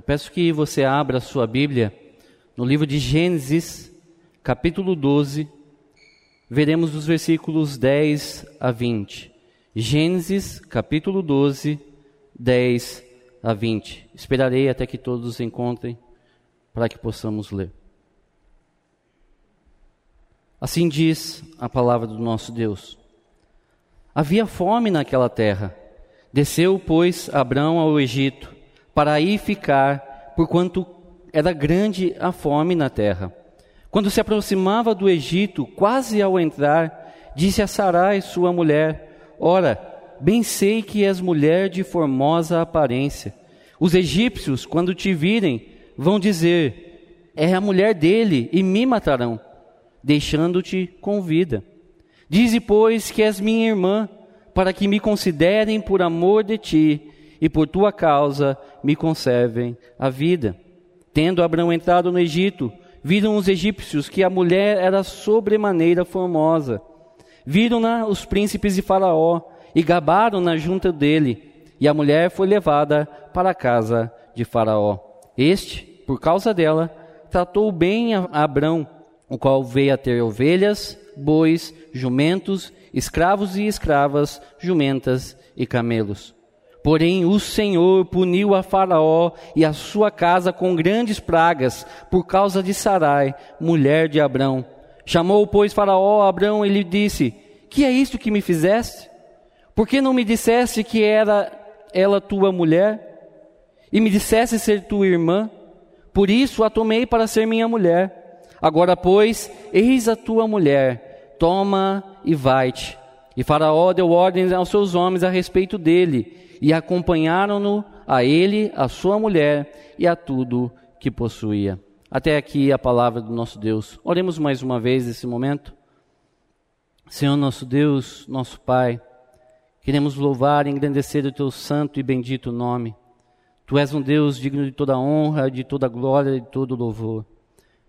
Eu peço que você abra a sua Bíblia no livro de Gênesis, capítulo 12, veremos os versículos 10 a 20. Gênesis, capítulo 12, 10 a 20. Esperarei até que todos se encontrem para que possamos ler. Assim diz a palavra do nosso Deus. Havia fome naquela terra. Desceu, pois, Abrão ao Egito, para aí ficar, porquanto era grande a fome na terra. Quando se aproximava do Egito, quase ao entrar, disse a Sarai, sua mulher: Ora, bem sei que és mulher de formosa aparência. Os egípcios, quando te virem, vão dizer: É a mulher dele, e me matarão, deixando-te com vida. Dize, pois, que és minha irmã, para que me considerem por amor de ti, e por tua causa me conservem a vida. Tendo Abraão entrado no Egito, viram os egípcios que a mulher era sobremaneira formosa. Viram-na os príncipes de Faraó e gabaram-na junto dele, e a mulher foi levada para a casa de Faraó. Este, por causa dela, tratou bem a Abrão, o qual veio a ter ovelhas, bois, jumentos, escravos e escravas, jumentas e camelos. Porém, o Senhor puniu a Faraó e a sua casa com grandes pragas por causa de Sarai, mulher de Abrão. Chamou, pois, Faraó a Abrão e lhe disse: Que é isto que me fizeste? Por que não me disseste que era ela tua mulher? E me disseste ser tua irmã? Por isso a tomei para ser minha mulher. Agora, pois, eis a tua mulher, toma e vai-te. E Faraó deu ordens aos seus homens a respeito dele e acompanharam-no a ele, a sua mulher e a tudo que possuía. Até aqui a palavra do nosso Deus. Oremos mais uma vez nesse momento. Senhor nosso Deus, nosso Pai, queremos louvar e engrandecer o teu santo e bendito nome. Tu és um Deus digno de toda honra, de toda glória de todo louvor.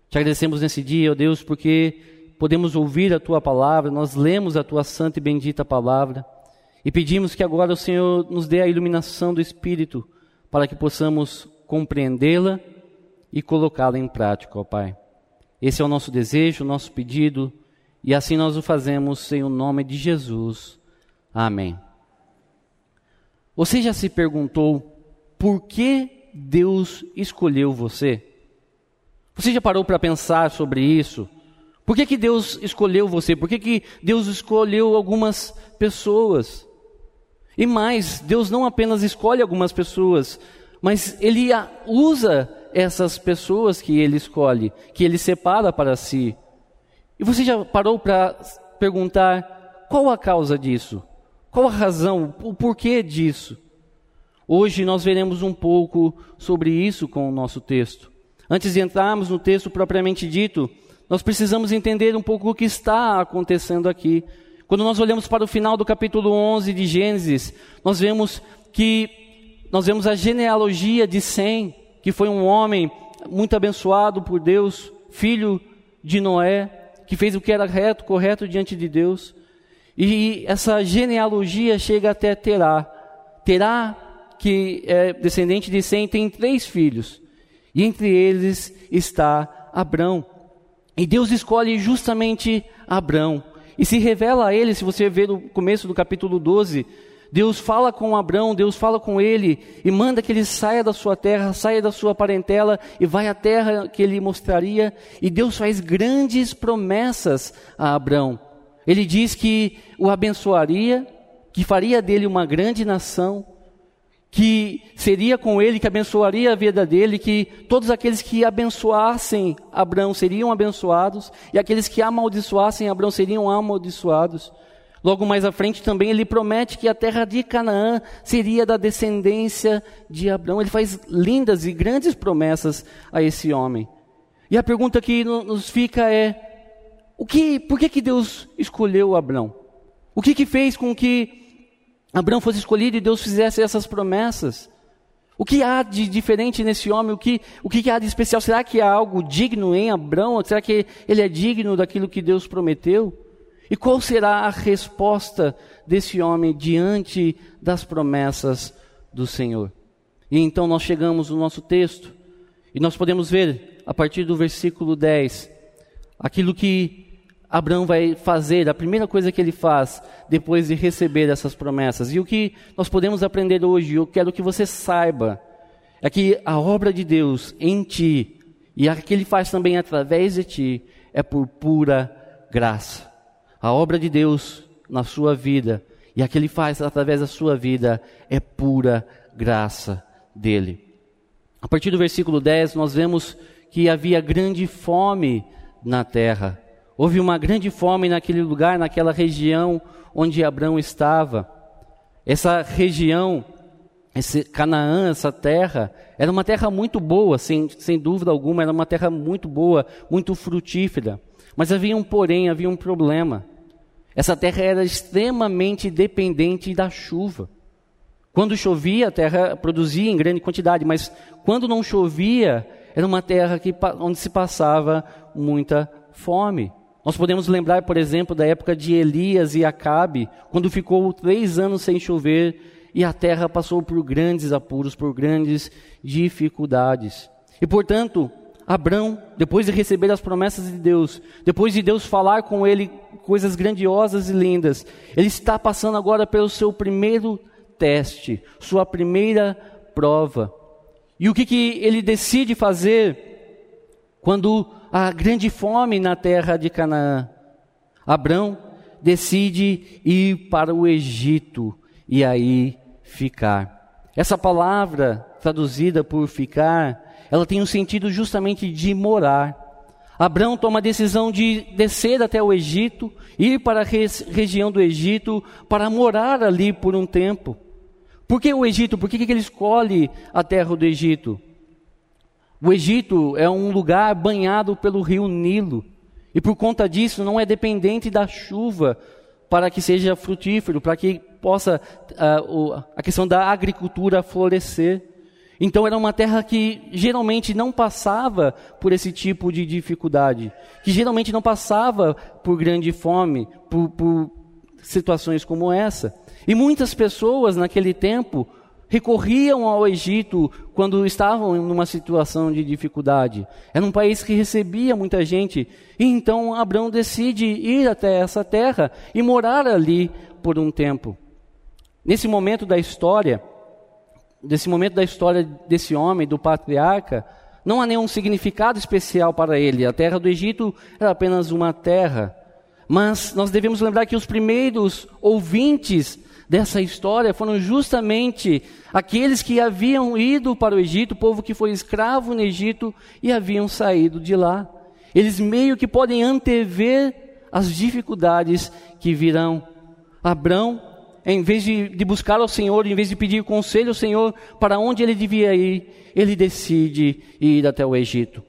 Te agradecemos nesse dia, ó Deus, porque podemos ouvir a tua palavra, nós lemos a tua santa e bendita palavra. E pedimos que agora o Senhor nos dê a iluminação do Espírito para que possamos compreendê-la e colocá-la em prática, ó Pai. Esse é o nosso desejo, o nosso pedido, e assim nós o fazemos em o nome de Jesus. Amém. Você já se perguntou por que Deus escolheu você? Você já parou para pensar sobre isso? Por que, que Deus escolheu você? Por que, que Deus escolheu algumas pessoas? E mais, Deus não apenas escolhe algumas pessoas, mas Ele usa essas pessoas que Ele escolhe, que Ele separa para si. E você já parou para perguntar qual a causa disso? Qual a razão, o porquê disso? Hoje nós veremos um pouco sobre isso com o nosso texto. Antes de entrarmos no texto propriamente dito, nós precisamos entender um pouco o que está acontecendo aqui. Quando nós olhamos para o final do capítulo 11 de Gênesis, nós vemos que nós vemos a genealogia de Sem, que foi um homem muito abençoado por Deus, filho de Noé, que fez o que era reto, correto diante de Deus. E essa genealogia chega até Terá. Terá, que é descendente de Sem, tem três filhos. E entre eles está Abrão. E Deus escolhe justamente Abrão. E se revela a ele, se você ver no começo do capítulo 12, Deus fala com Abraão, Deus fala com ele e manda que ele saia da sua terra, saia da sua parentela e vai à terra que ele mostraria. E Deus faz grandes promessas a Abraão. Ele diz que o abençoaria, que faria dele uma grande nação, que seria com ele, que abençoaria a vida dele, que todos aqueles que abençoassem Abraão seriam abençoados, e aqueles que amaldiçoassem Abraão seriam amaldiçoados. Logo mais à frente também ele promete que a terra de Canaã seria da descendência de Abraão. Ele faz lindas e grandes promessas a esse homem. E a pergunta que nos fica é: o que, por que, que Deus escolheu Abraão? O que, que fez com que Abraão fosse escolhido e Deus fizesse essas promessas. O que há de diferente nesse homem? O que, o que há de especial? Será que há algo digno em Abraão? Será que ele é digno daquilo que Deus prometeu? E qual será a resposta desse homem diante das promessas do Senhor? E então nós chegamos no nosso texto e nós podemos ver, a partir do versículo 10, aquilo que Abraão vai fazer, a primeira coisa que ele faz depois de receber essas promessas. E o que nós podemos aprender hoje, eu quero que você saiba, é que a obra de Deus em ti e a que ele faz também através de ti é por pura graça. A obra de Deus na sua vida e a que ele faz através da sua vida é pura graça dele. A partir do versículo 10, nós vemos que havia grande fome na terra. Houve uma grande fome naquele lugar, naquela região onde Abraão estava. Essa região, esse Canaã, essa terra, era uma terra muito boa, sem, sem dúvida alguma, era uma terra muito boa, muito frutífera. Mas havia um porém, havia um problema. Essa terra era extremamente dependente da chuva. Quando chovia, a terra produzia em grande quantidade, mas quando não chovia, era uma terra que, onde se passava muita fome. Nós podemos lembrar, por exemplo, da época de Elias e Acabe, quando ficou três anos sem chover e a terra passou por grandes apuros, por grandes dificuldades. E portanto, Abraão, depois de receber as promessas de Deus, depois de Deus falar com ele coisas grandiosas e lindas, ele está passando agora pelo seu primeiro teste, sua primeira prova. E o que, que ele decide fazer quando há grande fome na terra de Canaã? Abrão decide ir para o Egito e aí ficar. Essa palavra traduzida por ficar, ela tem um sentido justamente de morar. Abraão toma a decisão de descer até o Egito, ir para a região do Egito, para morar ali por um tempo. Por que o Egito? Por que, que ele escolhe a terra do Egito? O Egito é um lugar banhado pelo rio Nilo. E por conta disso não é dependente da chuva para que seja frutífero, para que possa uh, a questão da agricultura florescer. Então era uma terra que geralmente não passava por esse tipo de dificuldade, que geralmente não passava por grande fome, por, por situações como essa. E muitas pessoas naquele tempo recorriam ao Egito quando estavam em uma situação de dificuldade. Era um país que recebia muita gente. E então Abraão decide ir até essa terra e morar ali por um tempo. Nesse momento da história, desse momento da história desse homem, do patriarca, não há nenhum significado especial para ele. A terra do Egito era apenas uma terra. Mas nós devemos lembrar que os primeiros ouvintes dessa história foram justamente aqueles que haviam ido para o Egito, o povo que foi escravo no Egito e haviam saído de lá. Eles meio que podem antever as dificuldades que virão. Abrão, em vez de, de buscar ao Senhor, em vez de pedir conselho ao Senhor para onde ele devia ir, ele decide ir até o Egito.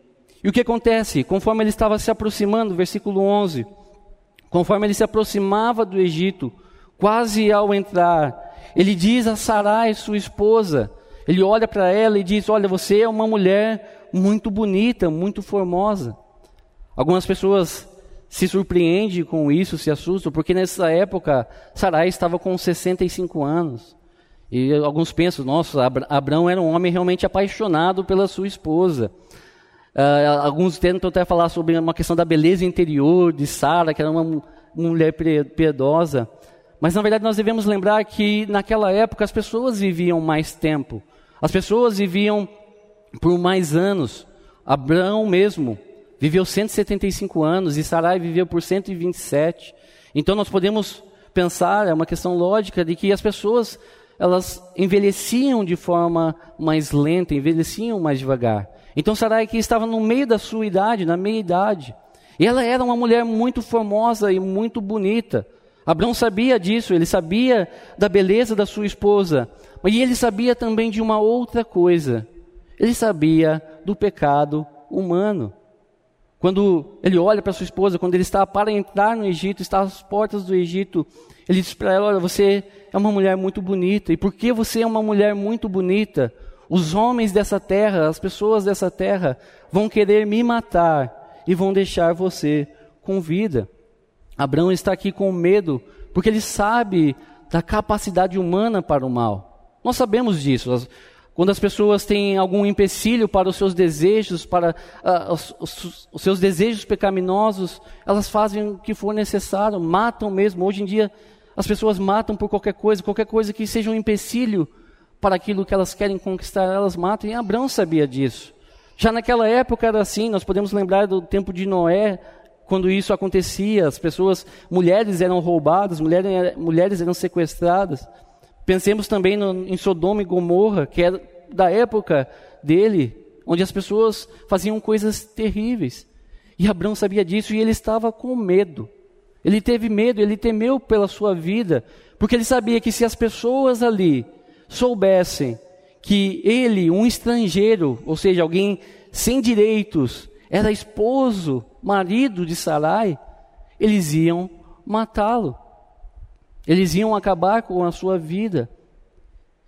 E o que acontece? Conforme ele estava se aproximando, versículo 11, conforme ele se aproximava do Egito, Quase ao entrar, ele diz a Sarai, sua esposa, ele olha para ela e diz: Olha, você é uma mulher muito bonita, muito formosa. Algumas pessoas se surpreendem com isso, se assustam, porque nessa época Sarai estava com 65 anos. E alguns pensam: Nossa, Abraão era um homem realmente apaixonado pela sua esposa. Uh, alguns tentam até falar sobre uma questão da beleza interior de Sara, que era uma mulher piedosa. Mas na verdade nós devemos lembrar que naquela época as pessoas viviam mais tempo. As pessoas viviam por mais anos. Abraão mesmo viveu 175 anos e Sarai viveu por 127. Então nós podemos pensar, é uma questão lógica, de que as pessoas elas envelheciam de forma mais lenta, envelheciam mais devagar. Então Sarai que estava no meio da sua idade, na meia idade. E ela era uma mulher muito formosa e muito bonita. Abraão sabia disso, ele sabia da beleza da sua esposa, mas ele sabia também de uma outra coisa. Ele sabia do pecado humano. Quando ele olha para sua esposa, quando ele está para entrar no Egito, está às portas do Egito, ele diz para ela: Olha, você é uma mulher muito bonita, e porque você é uma mulher muito bonita, os homens dessa terra, as pessoas dessa terra, vão querer me matar e vão deixar você com vida. Abraão está aqui com medo, porque ele sabe da capacidade humana para o mal. Nós sabemos disso. quando as pessoas têm algum empecilho para os seus desejos, para uh, os, os, os, seus desejos pecaminosos, elas fazem o que for necessário, matam mesmo. Hoje em dia, as pessoas matam por qualquer coisa, qualquer coisa que seja um empecilho para aquilo que elas querem conquistar, elas matam. E Abraão sabia disso. Já naquela época era assim, nós podemos lembrar do tempo de Noé, quando isso acontecia, as pessoas, mulheres eram roubadas, mulheres, mulheres eram sequestradas. Pensemos também no, em Sodoma e Gomorra, que era da época dele, onde as pessoas faziam coisas terríveis. E Abraão sabia disso e ele estava com medo. Ele teve medo, ele temeu pela sua vida, porque ele sabia que se as pessoas ali soubessem que ele, um estrangeiro, ou seja, alguém sem direitos, era esposo, marido de Sarai, eles iam matá-lo. Eles iam acabar com a sua vida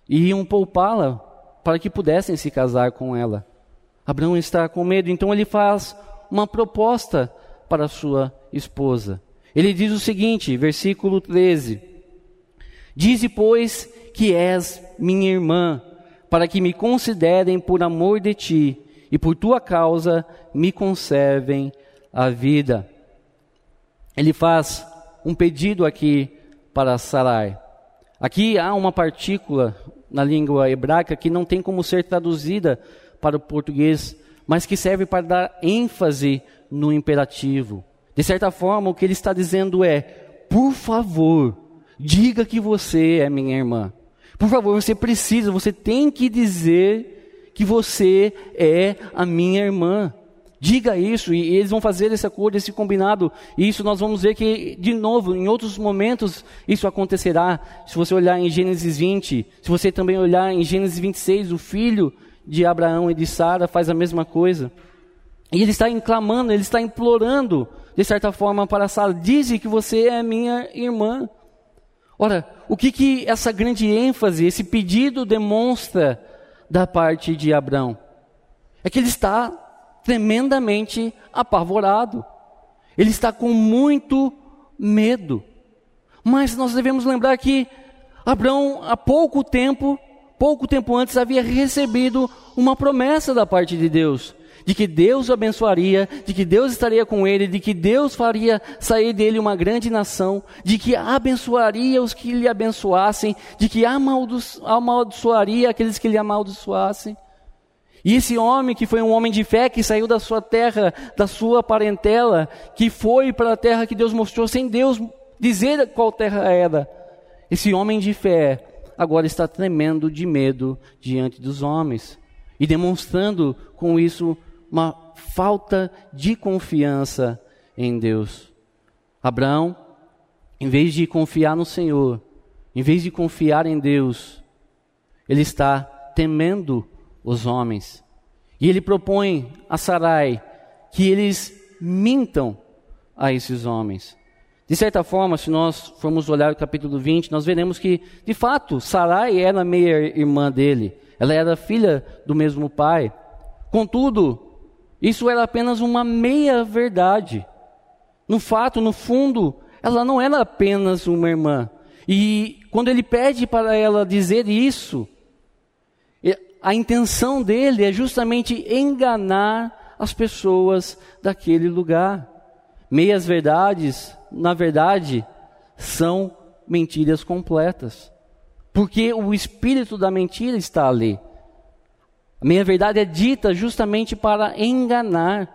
e iam poupá-la para que pudessem se casar com ela. Abraão está com medo, então ele faz uma proposta para sua esposa. Ele diz o seguinte, versículo 13: Dize, pois, que és minha irmã, para que me considerem por amor de ti e por tua causa me conservem a vida. Ele faz um pedido aqui para Sarai. Aqui há uma partícula na língua hebraica que não tem como ser traduzida para o português, mas que serve para dar ênfase no imperativo. De certa forma, o que ele está dizendo é: por favor, diga que você é minha irmã. Por favor, você precisa, você tem que dizer que você é a minha irmã. Diga isso e eles vão fazer esse acordo, esse combinado. E isso nós vamos ver que, de novo, em outros momentos isso acontecerá. Se você olhar em Gênesis 20, se você também olhar em Gênesis 26, o filho de Abraão e de Sara faz a mesma coisa. E ele está clamando, ele está implorando, de certa forma, para Sara: Dize que você é minha irmã. Ora, o que, que essa grande ênfase, esse pedido demonstra da parte de Abraão? É que ele está tremendamente apavorado. Ele está com muito medo. Mas nós devemos lembrar que Abraão, há pouco tempo, pouco tempo antes, havia recebido uma promessa da parte de Deus. De que Deus o abençoaria, de que Deus estaria com ele, de que Deus faria sair dele uma grande nação, de que abençoaria os que lhe abençoassem, de que amaldiçoaria aqueles que lhe amaldiçoassem. E esse homem que foi um homem de fé, que saiu da sua terra, da sua parentela, que foi para a terra que Deus mostrou, sem Deus dizer qual terra era. Esse homem de fé agora está tremendo de medo diante dos homens e demonstrando com isso uma falta de confiança em Deus. Abraão, em vez de confiar no Senhor, em vez de confiar em Deus, ele está temendo os homens. E ele propõe a Sarai que eles mintam a esses homens. De certa forma, se nós formos olhar o capítulo 20, nós veremos que, de fato, Sarai era meia irmã dele. Ela era filha do mesmo pai. Contudo, isso era apenas uma meia verdade. No fato, no fundo, ela não era apenas uma irmã. E quando ele pede para ela dizer isso, a intenção dele é justamente enganar as pessoas daquele lugar. Meias verdades, na verdade, são mentiras completas. Porque o espírito da mentira está ali. A meia verdade é dita justamente para enganar.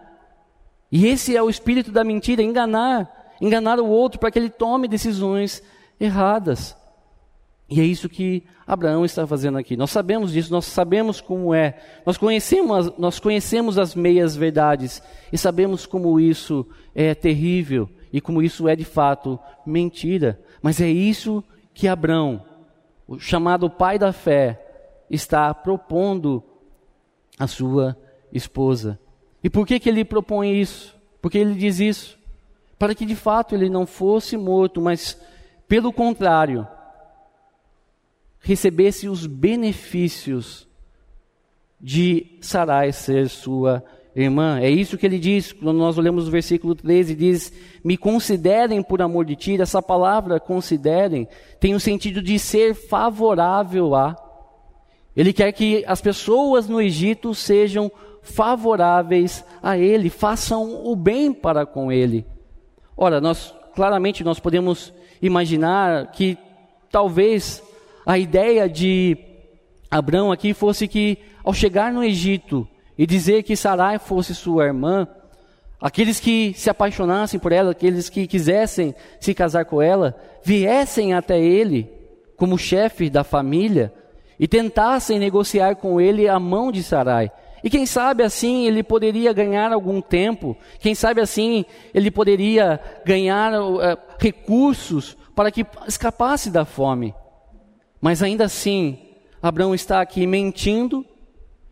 E esse é o espírito da mentira, enganar, enganar o outro para que ele tome decisões erradas. E é isso que Abraão está fazendo aqui. Nós sabemos disso, nós sabemos como é. Nós conhecemos, nós conhecemos as meias verdades e sabemos como isso é terrível e como isso é de fato mentira. Mas é isso que Abraão, o chamado pai da fé, está propondo à sua esposa. E por que, que ele propõe isso? Porque ele diz isso? Para que de fato ele não fosse morto, mas pelo contrário, recebesse os benefícios de Sarai ser sua irmã. É isso que ele diz, quando nós olhamos o versículo 13, diz: Me considerem por amor de ti. Essa palavra considerem tem o sentido de ser favorável a. Ele quer que as pessoas no Egito sejam favoráveis a ele, façam o bem para com ele. Ora, nós claramente nós podemos imaginar que talvez a ideia de Abraão aqui fosse que ao chegar no Egito e dizer que Sarai fosse sua irmã, aqueles que se apaixonassem por ela, aqueles que quisessem se casar com ela, viessem até ele como chefe da família e tentassem negociar com ele a mão de Sarai. E quem sabe assim ele poderia ganhar algum tempo, quem sabe assim ele poderia ganhar uh, recursos para que escapasse da fome. Mas ainda assim, Abraão está aqui mentindo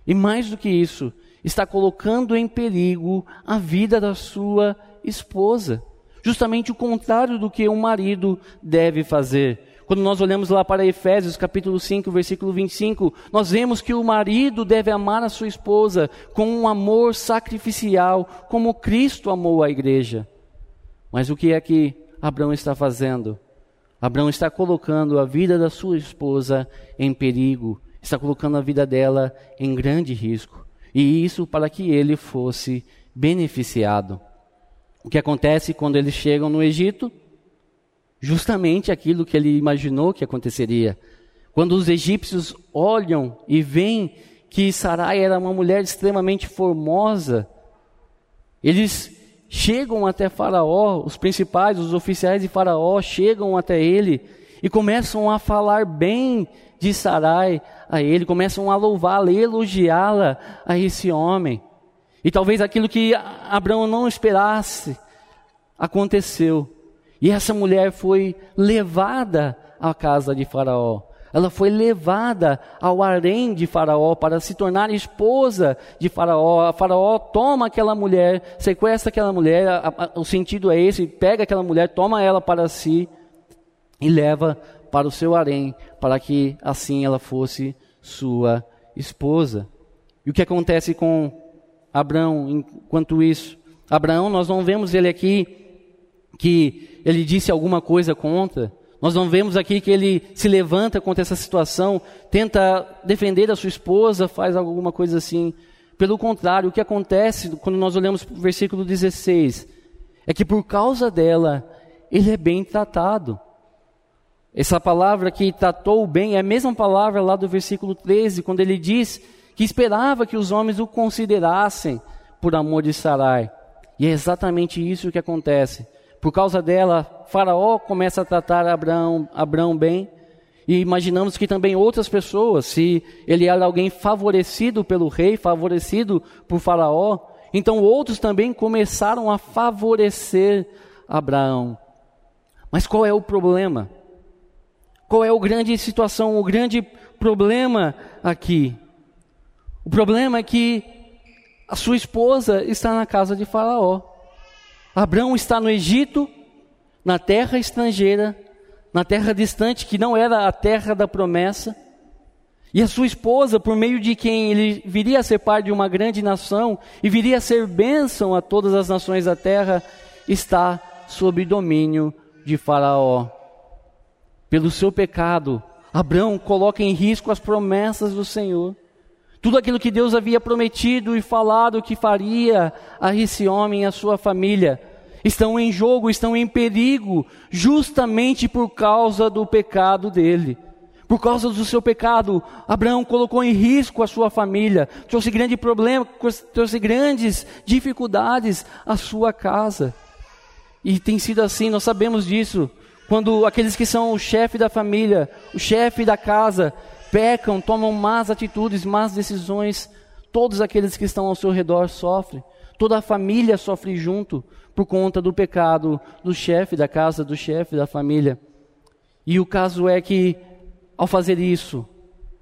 e mais do que isso, está colocando em perigo a vida da sua esposa. Justamente o contrário do que um marido deve fazer. Quando nós olhamos lá para Efésios capítulo 5, versículo 25, nós vemos que o marido deve amar a sua esposa com um amor sacrificial, como Cristo amou a igreja. Mas o que é que Abraão está fazendo? Abraão está colocando a vida da sua esposa em perigo, está colocando a vida dela em grande risco. E isso para que ele fosse beneficiado. O que acontece quando eles chegam no Egito? justamente aquilo que ele imaginou que aconteceria. Quando os egípcios olham e veem que Sarai era uma mulher extremamente formosa, eles chegam até Faraó, os principais, os oficiais de Faraó chegam até ele e começam a falar bem de Sarai a ele, começam a louvá-la, elogiá-la a esse homem. E talvez aquilo que Abraão não esperasse aconteceu. E essa mulher foi levada à casa de Faraó. Ela foi levada ao harém de Faraó para se tornar esposa de Faraó. A Faraó toma aquela mulher, sequestra aquela mulher, a, a, o sentido é esse: pega aquela mulher, toma ela para si e leva para o seu harém, para que assim ela fosse sua esposa. E o que acontece com Abraão enquanto isso? Abraão, nós não vemos ele aqui que ele disse alguma coisa contra. Nós não vemos aqui que ele se levanta contra essa situação, tenta defender a sua esposa, faz alguma coisa assim. Pelo contrário, o que acontece quando nós olhamos para o versículo 16 é que por causa dela, ele é bem tratado. Essa palavra que tratou bem é a mesma palavra lá do versículo 13, quando ele diz que esperava que os homens o considerassem por amor de Sarai. E é exatamente isso que acontece. Por causa dela, Faraó começa a tratar Abraão, Abraão bem. E imaginamos que também outras pessoas, se ele era alguém favorecido pelo rei, favorecido por Faraó, então outros também começaram a favorecer Abraão. Mas qual é o problema? Qual é o grande situação, o grande problema aqui? O problema é que a sua esposa está na casa de Faraó. Abraão está no Egito, na terra estrangeira, na terra distante, que não era a terra da promessa. E a sua esposa, por meio de quem ele viria a ser pai de uma grande nação e viria a ser bênção a todas as nações da terra, está sob domínio de Faraó. Pelo seu pecado, Abraão coloca em risco as promessas do Senhor. Tudo aquilo que Deus havia prometido e falado que faria a esse homem e a sua família estão em jogo, estão em perigo, justamente por causa do pecado dele. Por causa do seu pecado, Abraão colocou em risco a sua família, trouxe grande problema, trouxe grandes dificuldades à sua casa. E tem sido assim, nós sabemos disso. Quando aqueles que são o chefe da família, o chefe da casa, pecam, tomam más atitudes, más decisões, todos aqueles que estão ao seu redor sofrem. Toda a família sofre junto por conta do pecado do chefe da casa, do chefe da família. E o caso é que, ao fazer isso,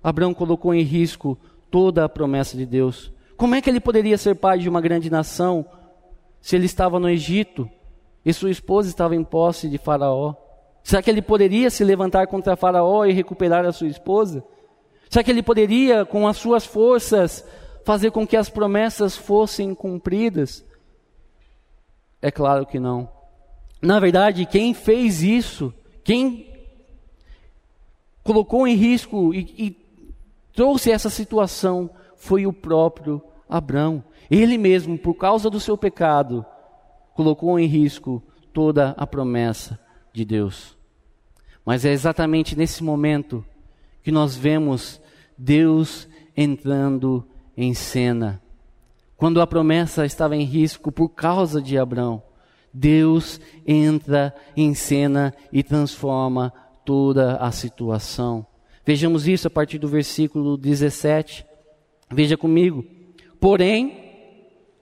Abraão colocou em risco toda a promessa de Deus. Como é que ele poderia ser pai de uma grande nação se ele estava no Egito e sua esposa estava em posse de Faraó? Será que ele poderia se levantar contra Faraó e recuperar a sua esposa? Será que ele poderia, com as suas forças, fazer com que as promessas fossem cumpridas? É claro que não. Na verdade, quem fez isso, quem colocou em risco e, e trouxe essa situação foi o próprio Abraão. Ele mesmo, por causa do seu pecado, colocou em risco toda a promessa de Deus. Mas é exatamente nesse momento que nós vemos Deus entrando em cena. Quando a promessa estava em risco por causa de Abraão, Deus entra em cena e transforma toda a situação. Vejamos isso a partir do versículo 17. Veja comigo. Porém,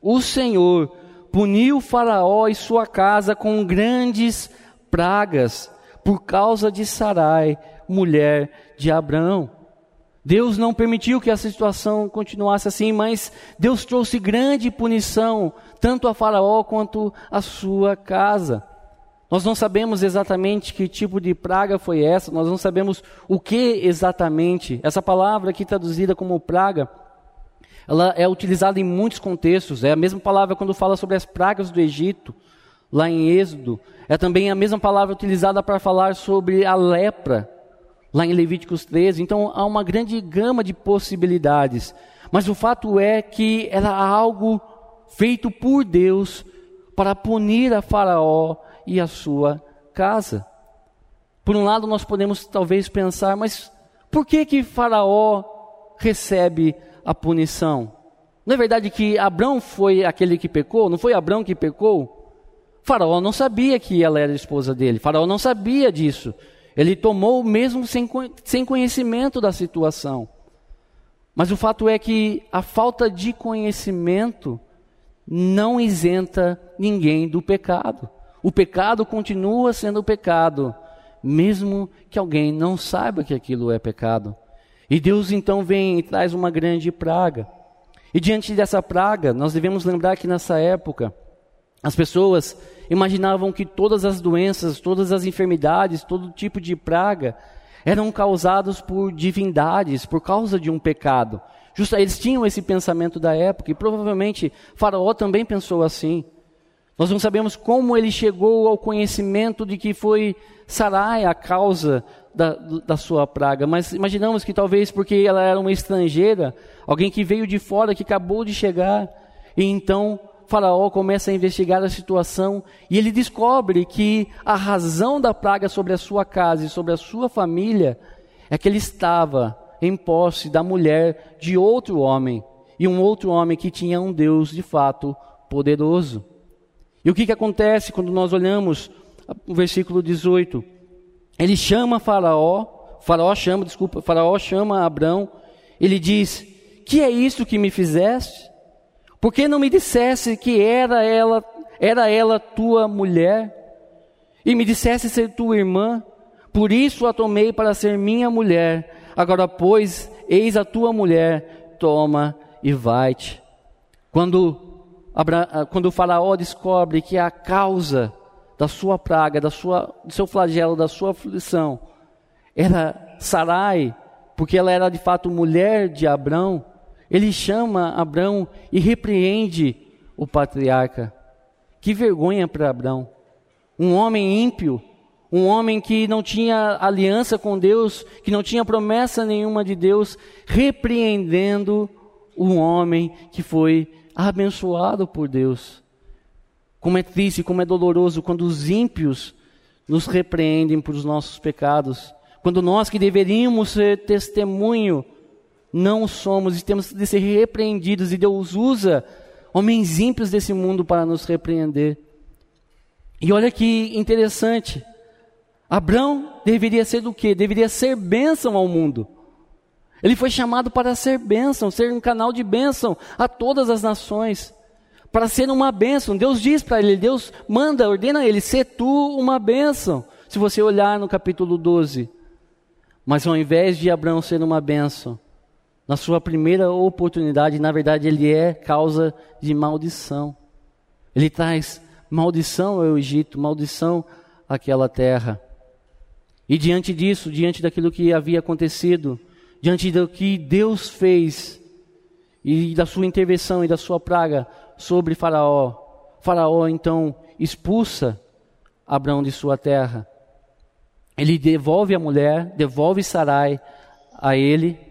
o Senhor puniu Faraó e sua casa com grandes pragas por causa de Sarai, mulher de Abraão. Deus não permitiu que a situação continuasse assim, mas Deus trouxe grande punição, tanto a Faraó quanto a sua casa. Nós não sabemos exatamente que tipo de praga foi essa, nós não sabemos o que exatamente. Essa palavra aqui traduzida como praga, ela é utilizada em muitos contextos. É a mesma palavra quando fala sobre as pragas do Egito, lá em Êxodo. É também a mesma palavra utilizada para falar sobre a lepra lá em Levíticos 13. Então há uma grande gama de possibilidades. Mas o fato é que era algo feito por Deus para punir a Faraó e a sua casa. Por um lado, nós podemos talvez pensar, mas por que que Faraó recebe a punição? Não é verdade que Abrão foi aquele que pecou? Não foi Abrão que pecou? Faraó não sabia que ela era esposa dele. Faraó não sabia disso. Ele tomou mesmo sem, sem conhecimento da situação. Mas o fato é que a falta de conhecimento não isenta ninguém do pecado. O pecado continua sendo pecado, mesmo que alguém não saiba que aquilo é pecado. E Deus então vem e traz uma grande praga. E diante dessa praga, nós devemos lembrar que nessa época, as pessoas imaginavam que todas as doenças, todas as enfermidades, todo tipo de praga eram causados por divindades, por causa de um pecado. Justo, eles tinham esse pensamento da época e provavelmente Faraó também pensou assim. Nós não sabemos como ele chegou ao conhecimento de que foi Sarai a causa da, da sua praga, mas imaginamos que talvez porque ela era uma estrangeira, alguém que veio de fora, que acabou de chegar, e então Faraó começa a investigar a situação e ele descobre que a razão da praga sobre a sua casa e sobre a sua família é que ele estava em posse da mulher de outro homem e um outro homem que tinha um Deus de fato poderoso. E o que, que acontece quando nós olhamos o versículo 18? Ele chama Faraó, Faraó chama, desculpa, Faraó chama Abrão, ele diz: Que é isso que me fizeste? Por que não me dissesse que era ela, era ela tua mulher? E me dissesse ser tua irmã? Por isso a tomei para ser minha mulher. Agora, pois, eis a tua mulher, toma e vai-te. Quando, quando o faraó descobre que a causa da sua praga, da sua, do seu flagelo, da sua aflição, era Sarai, porque ela era de fato mulher de Abrão, ele chama Abrão e repreende o patriarca. Que vergonha para Abrão. Um homem ímpio, um homem que não tinha aliança com Deus, que não tinha promessa nenhuma de Deus, repreendendo um homem que foi abençoado por Deus. Como é triste, como é doloroso quando os ímpios nos repreendem por os nossos pecados. Quando nós que deveríamos ser testemunho não somos e temos de ser repreendidos, e Deus usa homens ímpios desse mundo para nos repreender. E olha que interessante, Abraão deveria ser do quê? Deveria ser bênção ao mundo. Ele foi chamado para ser bênção, ser um canal de bênção a todas as nações, para ser uma bênção. Deus diz para ele, Deus manda, ordena ele, ser tu uma bênção. Se você olhar no capítulo 12. Mas ao invés de Abraão ser uma bênção, na sua primeira oportunidade, na verdade, ele é causa de maldição. Ele traz maldição ao Egito, maldição àquela terra. E diante disso, diante daquilo que havia acontecido, diante do que Deus fez e da sua intervenção e da sua praga sobre Faraó, Faraó então expulsa Abraão de sua terra. Ele devolve a mulher, devolve Sarai a ele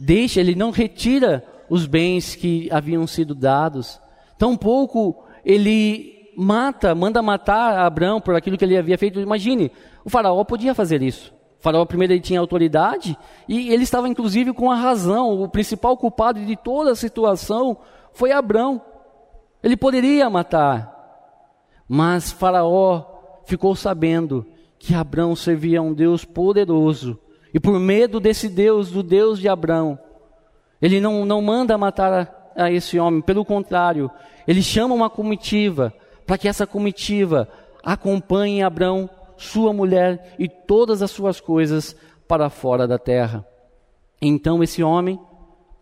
deixa, ele não retira os bens que haviam sido dados. Tampouco ele mata, manda matar Abraão por aquilo que ele havia feito. Imagine, o faraó podia fazer isso. O faraó primeiro ele tinha autoridade e ele estava inclusive com a razão. O principal culpado de toda a situação foi Abraão. Ele poderia matar, mas Faraó ficou sabendo que Abraão servia a um Deus poderoso. E por medo desse Deus, do Deus de Abraão, ele não, não manda matar a, a esse homem, pelo contrário, ele chama uma comitiva para que essa comitiva acompanhe Abraão, sua mulher e todas as suas coisas para fora da terra. Então esse homem,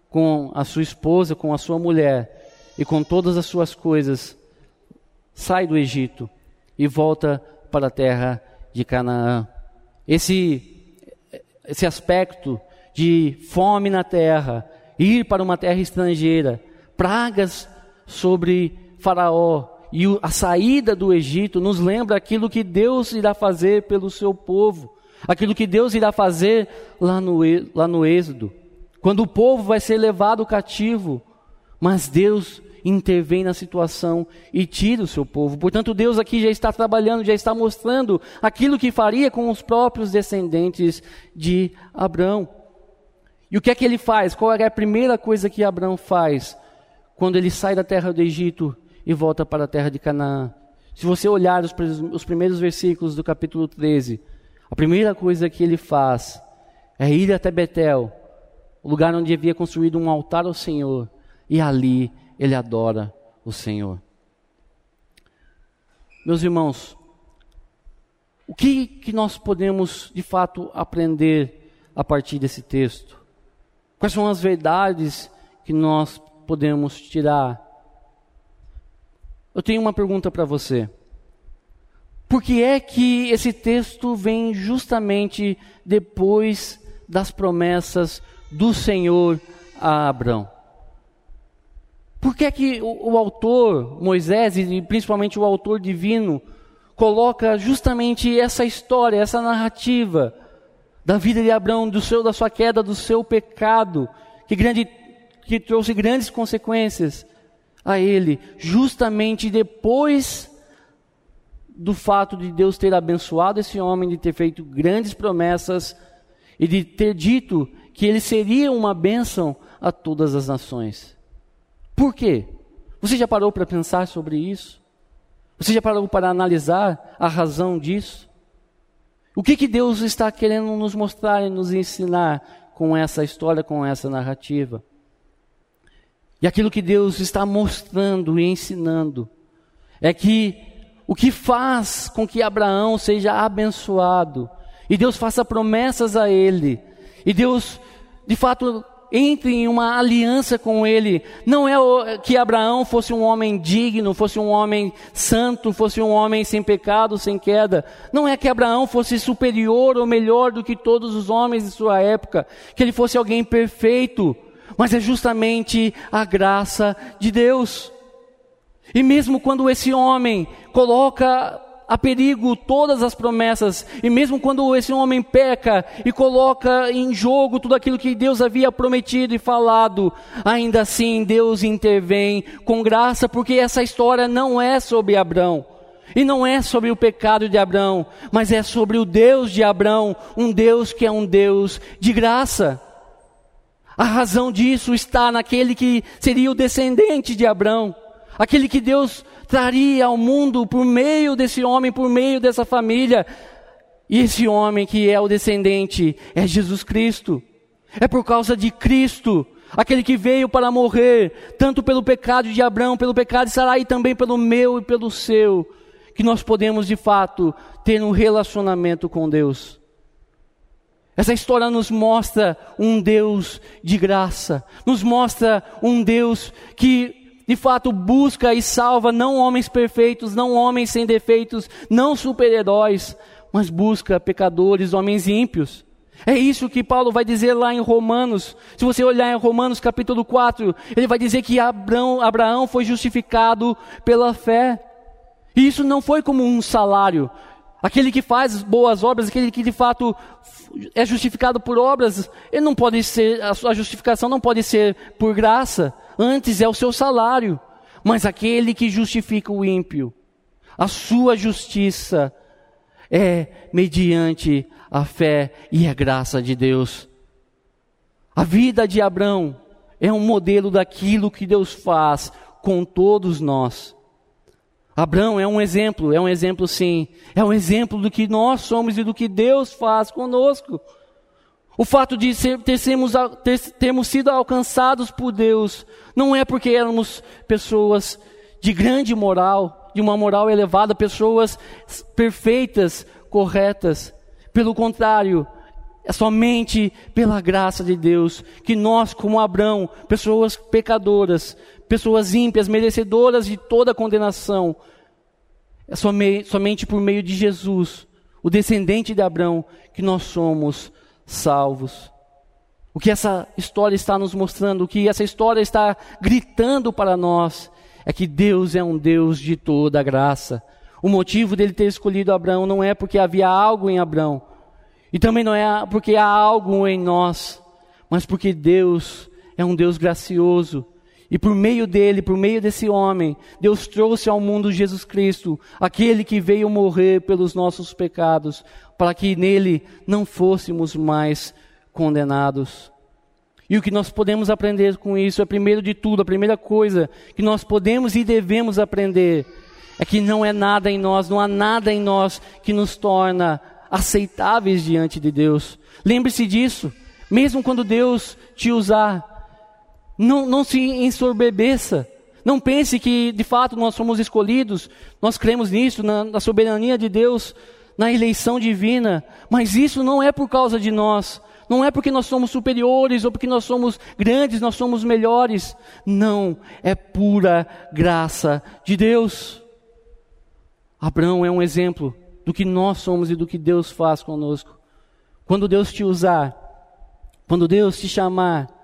com a sua esposa, com a sua mulher, e com todas as suas coisas, sai do Egito e volta para a terra de Canaã. Esse, esse aspecto de fome na terra, ir para uma terra estrangeira, pragas sobre Faraó e a saída do Egito nos lembra aquilo que Deus irá fazer pelo seu povo, aquilo que Deus irá fazer lá no, lá no Êxodo, quando o povo vai ser levado cativo, mas Deus intervém na situação e tira o seu povo. Portanto, Deus aqui já está trabalhando, já está mostrando aquilo que faria com os próprios descendentes de Abraão. E o que é que ele faz? Qual é a primeira coisa que Abraão faz quando ele sai da terra do Egito e volta para a terra de Canaã? Se você olhar os, os primeiros versículos do capítulo 13, a primeira coisa que ele faz é ir até Betel, o lugar onde havia construído um altar ao Senhor, e ali ele adora o Senhor. Meus irmãos, o que, que nós podemos de fato aprender a partir desse texto? Quais são as verdades que nós podemos tirar? Eu tenho uma pergunta para você. Por que é que esse texto vem justamente depois das promessas do Senhor a Abraão? Por que é que o, o autor, Moisés, e principalmente o autor divino, coloca justamente essa história, essa narrativa da vida de Abraão, do seu, da sua queda, do seu pecado, que, grande, que trouxe grandes consequências a ele, justamente depois do fato de Deus ter abençoado esse homem, de ter feito grandes promessas e de ter dito que ele seria uma bênção a todas as nações. Por quê? Você já parou para pensar sobre isso? Você já parou para analisar a razão disso? O que, que Deus está querendo nos mostrar e nos ensinar com essa história, com essa narrativa? E aquilo que Deus está mostrando e ensinando é que o que faz com que Abraão seja abençoado e Deus faça promessas a ele, e Deus de fato entre em uma aliança com ele. Não é que Abraão fosse um homem digno, fosse um homem santo, fosse um homem sem pecado, sem queda. Não é que Abraão fosse superior ou melhor do que todos os homens de sua época, que ele fosse alguém perfeito, mas é justamente a graça de Deus. E mesmo quando esse homem coloca a perigo todas as promessas, e mesmo quando esse homem peca e coloca em jogo tudo aquilo que Deus havia prometido e falado, ainda assim Deus intervém com graça, porque essa história não é sobre Abraão. E não é sobre o pecado de Abraão, mas é sobre o Deus de Abraão, um Deus que é um Deus de graça. A razão disso está naquele que seria o descendente de Abraão, aquele que Deus traria ao mundo por meio desse homem, por meio dessa família. E esse homem que é o descendente é Jesus Cristo. É por causa de Cristo, aquele que veio para morrer, tanto pelo pecado de Abraão, pelo pecado de Sarai, também pelo meu e pelo seu, que nós podemos de fato ter um relacionamento com Deus. Essa história nos mostra um Deus de graça, nos mostra um Deus que de fato busca e salva não homens perfeitos, não homens sem defeitos, não super-heróis, mas busca pecadores, homens ímpios. É isso que Paulo vai dizer lá em Romanos. Se você olhar em Romanos capítulo 4, ele vai dizer que Abraão, Abraão foi justificado pela fé. E isso não foi como um salário. Aquele que faz boas obras, aquele que de fato é justificado por obras, ele não pode ser, a sua justificação não pode ser por graça, antes é o seu salário. Mas aquele que justifica o ímpio, a sua justiça é mediante a fé e a graça de Deus. A vida de Abraão é um modelo daquilo que Deus faz com todos nós. Abraão é um exemplo, é um exemplo sim. É um exemplo do que nós somos e do que Deus faz conosco. O fato de termos, ter, termos sido alcançados por Deus não é porque éramos pessoas de grande moral, de uma moral elevada, pessoas perfeitas, corretas. Pelo contrário, é somente pela graça de Deus que nós, como Abraão, pessoas pecadoras, pessoas ímpias, merecedoras de toda condenação, é somente por meio de Jesus, o descendente de Abraão, que nós somos salvos. O que essa história está nos mostrando, o que essa história está gritando para nós, é que Deus é um Deus de toda graça. O motivo dele ter escolhido Abraão não é porque havia algo em Abraão, e também não é porque há algo em nós, mas porque Deus é um Deus gracioso. E por meio dele, por meio desse homem, Deus trouxe ao mundo Jesus Cristo, aquele que veio morrer pelos nossos pecados, para que nele não fôssemos mais condenados. E o que nós podemos aprender com isso é, primeiro de tudo, a primeira coisa que nós podemos e devemos aprender é que não é nada em nós, não há nada em nós que nos torna aceitáveis diante de Deus. Lembre-se disso. Mesmo quando Deus te usar, não, não se ensorbebeça. Não pense que de fato nós somos escolhidos, nós cremos nisso, na, na soberania de Deus, na eleição divina, mas isso não é por causa de nós, não é porque nós somos superiores ou porque nós somos grandes, nós somos melhores. Não, é pura graça de Deus. Abraão é um exemplo do que nós somos e do que Deus faz conosco. Quando Deus te usar, quando Deus te chamar,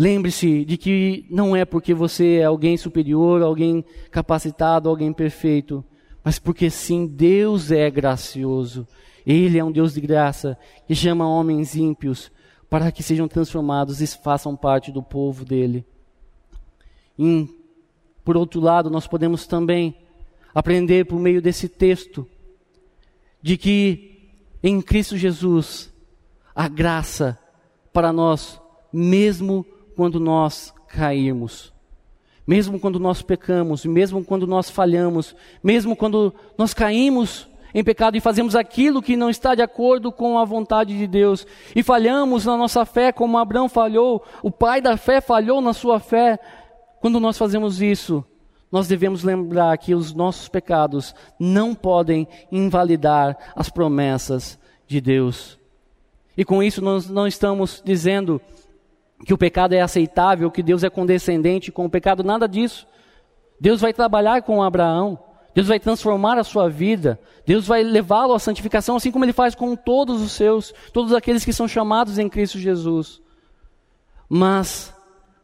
lembre-se de que não é porque você é alguém superior, alguém capacitado, alguém perfeito, mas porque sim, Deus é gracioso. Ele é um Deus de graça que chama homens ímpios para que sejam transformados e façam parte do povo dele. E, por outro lado, nós podemos também aprender por meio desse texto de que em Cristo Jesus a graça para nós, mesmo quando nós cairmos, mesmo quando nós pecamos, mesmo quando nós falhamos, mesmo quando nós caímos em pecado e fazemos aquilo que não está de acordo com a vontade de Deus e falhamos na nossa fé, como Abraão falhou, o pai da fé falhou na sua fé. Quando nós fazemos isso, nós devemos lembrar que os nossos pecados não podem invalidar as promessas de Deus. E com isso nós não estamos dizendo que o pecado é aceitável, que Deus é condescendente com o pecado, nada disso. Deus vai trabalhar com Abraão, Deus vai transformar a sua vida, Deus vai levá-lo à santificação, assim como ele faz com todos os seus, todos aqueles que são chamados em Cristo Jesus. Mas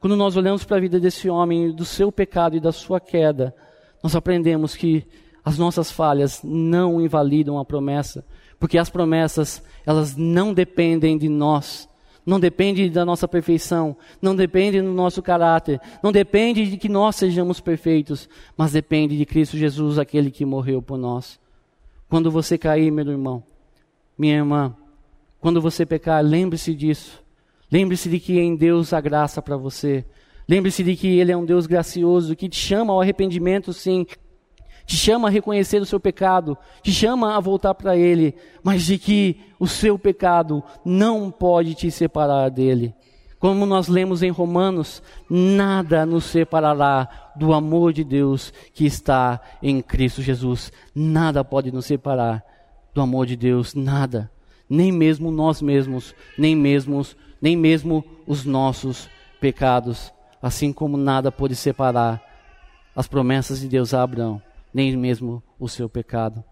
quando nós olhamos para a vida desse homem, do seu pecado e da sua queda, nós aprendemos que as nossas falhas não invalidam a promessa, porque as promessas, elas não dependem de nós, não dependem da nossa perfeição, não dependem do nosso caráter, não depende de que nós sejamos perfeitos, mas depende de Cristo Jesus, aquele que morreu por nós. Quando você cair, meu irmão, minha irmã, quando você pecar, lembre-se disso. Lembre-se de que em Deus há graça para você. Lembre-se de que Ele é um Deus gracioso, que te chama ao arrependimento, sim. Te chama a reconhecer o seu pecado, te chama a voltar para Ele, mas de que o seu pecado não pode te separar dele. Como nós lemos em Romanos, nada nos separará do amor de Deus que está em Cristo Jesus. Nada pode nos separar do amor de Deus, nada. Nem mesmo nós mesmos, nem mesmo nem mesmo os nossos pecados, assim como nada pôde separar as promessas de Deus a Abraão, nem mesmo o seu pecado.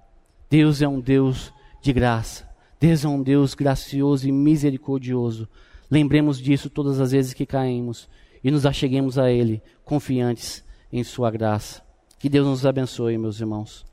Deus é um Deus de graça. Deus é um Deus gracioso e misericordioso. Lembremos disso todas as vezes que caímos e nos acheguemos a Ele, confiantes em Sua graça. Que Deus nos abençoe, meus irmãos.